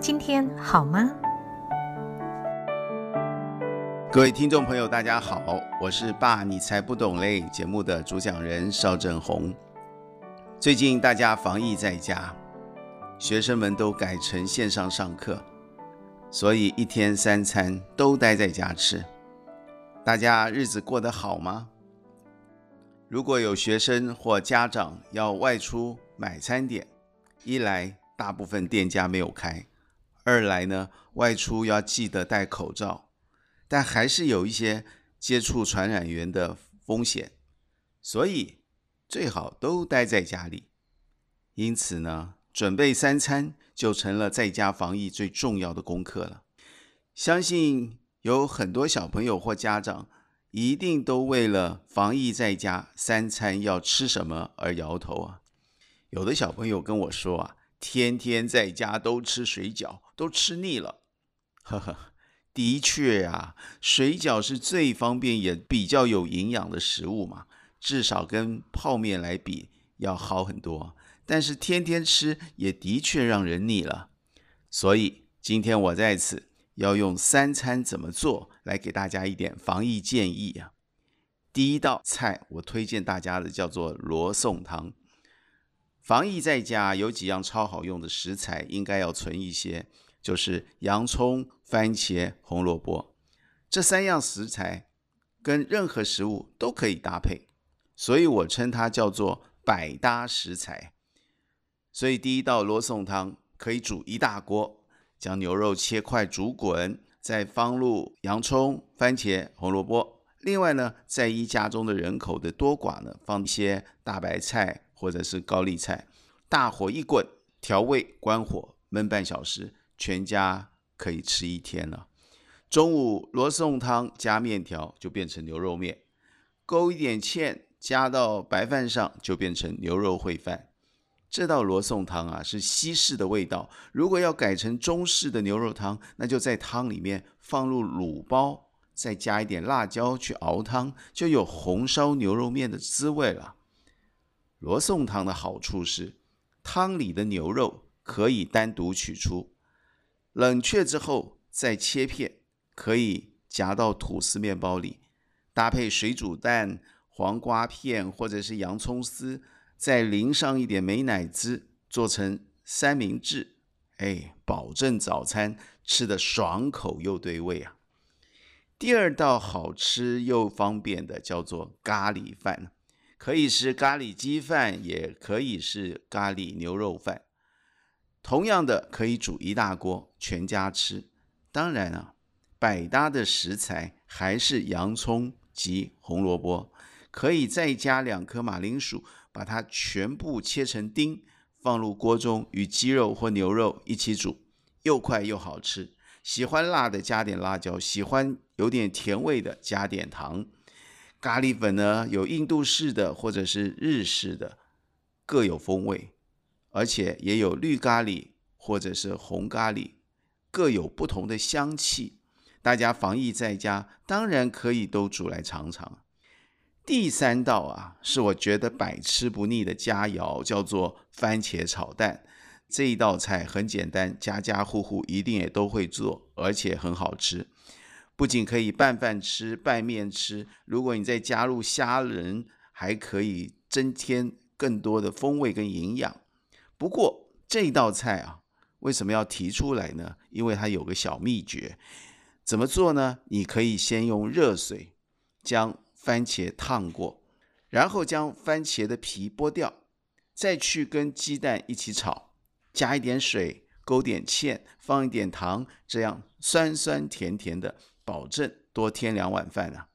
今天好吗？各位听众朋友，大家好，我是爸，你才不懂嘞节目的主讲人邵正红。最近大家防疫在家，学生们都改成线上上课，所以一天三餐都待在家吃。大家日子过得好吗？如果有学生或家长要外出买餐点，一来大部分店家没有开，二来呢外出要记得戴口罩。但还是有一些接触传染源的风险，所以最好都待在家里。因此呢，准备三餐就成了在家防疫最重要的功课了。相信有很多小朋友或家长一定都为了防疫在家三餐要吃什么而摇头啊。有的小朋友跟我说啊，天天在家都吃水饺，都吃腻了，呵呵。的确啊，水饺是最方便也比较有营养的食物嘛，至少跟泡面来比要好很多。但是天天吃也的确让人腻了，所以今天我在此要用三餐怎么做来给大家一点防疫建议啊。第一道菜我推荐大家的叫做罗宋汤。防疫在家有几样超好用的食材，应该要存一些。就是洋葱、番茄、红萝卜这三样食材，跟任何食物都可以搭配，所以我称它叫做百搭食材。所以第一道罗宋汤可以煮一大锅，将牛肉切块煮滚，再放入洋葱、番茄、红萝卜。另外呢，在依家中的人口的多寡呢，放一些大白菜或者是高丽菜，大火一滚，调味，关火焖半小时。全家可以吃一天了。中午罗宋汤加面条就变成牛肉面，勾一点芡加到白饭上就变成牛肉烩饭。这道罗宋汤啊是西式的味道，如果要改成中式的牛肉汤，那就在汤里面放入卤包，再加一点辣椒去熬汤，就有红烧牛肉面的滋味了。罗宋汤的好处是，汤里的牛肉可以单独取出。冷却之后再切片，可以夹到吐司面包里，搭配水煮蛋、黄瓜片或者是洋葱丝，再淋上一点美乃滋，做成三明治，哎，保证早餐吃的爽口又对味啊！第二道好吃又方便的叫做咖喱饭，可以是咖喱鸡饭，也可以是咖喱牛肉饭。同样的，可以煮一大锅，全家吃。当然啊，百搭的食材还是洋葱及红萝卜，可以再加两颗马铃薯，把它全部切成丁，放入锅中与鸡肉或牛肉一起煮，又快又好吃。喜欢辣的加点辣椒，喜欢有点甜味的加点糖。咖喱粉呢，有印度式的或者是日式的，各有风味。而且也有绿咖喱或者是红咖喱，各有不同的香气。大家防疫在家，当然可以都煮来尝尝。第三道啊，是我觉得百吃不腻的佳肴，叫做番茄炒蛋。这一道菜很简单，家家户户一定也都会做，而且很好吃。不仅可以拌饭吃、拌面吃，如果你再加入虾仁，还可以增添更多的风味跟营养。不过这道菜啊，为什么要提出来呢？因为它有个小秘诀，怎么做呢？你可以先用热水将番茄烫过，然后将番茄的皮剥掉，再去跟鸡蛋一起炒，加一点水，勾点芡，放一点糖，这样酸酸甜甜的，保证多添两碗饭啊！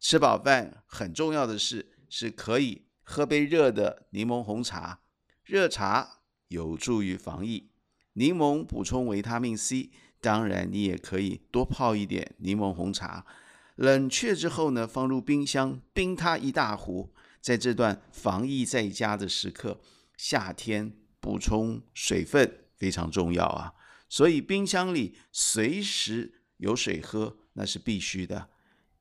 吃饱饭很重要的是，是可以喝杯热的柠檬红茶，热茶。有助于防疫，柠檬补充维他命 C。当然，你也可以多泡一点柠檬红茶，冷却之后呢，放入冰箱冰它一大壶。在这段防疫在家的时刻，夏天补充水分非常重要啊。所以冰箱里随时有水喝，那是必须的。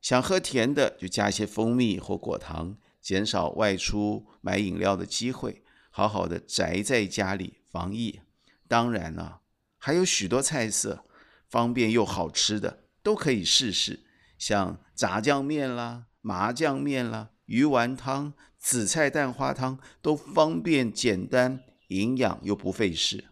想喝甜的，就加一些蜂蜜或果糖，减少外出买饮料的机会。好好的宅在家里防疫。当然了，还有许多菜色，方便又好吃的，都可以试试。像炸酱面啦、麻酱面啦、鱼丸汤、紫菜蛋花汤，都方便简单、营养又不费事。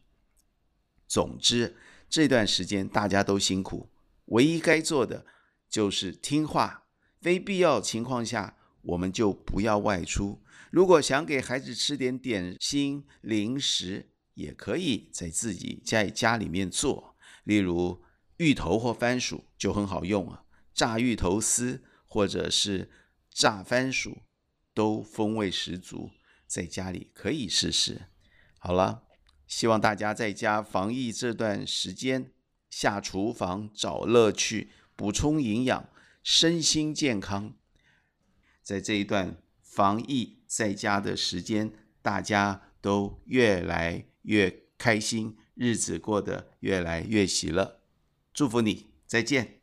总之，这段时间大家都辛苦，唯一该做的就是听话，非必要情况下，我们就不要外出。如果想给孩子吃点点心、零食，也可以在自己在家里面做，例如芋头或番薯就很好用啊，炸芋头丝或者是炸番薯都风味十足，在家里可以试试。好了。希望大家在家防疫这段时间，下厨房找乐趣，补充营养，身心健康。在这一段防疫在家的时间，大家都越来越开心，日子过得越来越喜乐。祝福你，再见。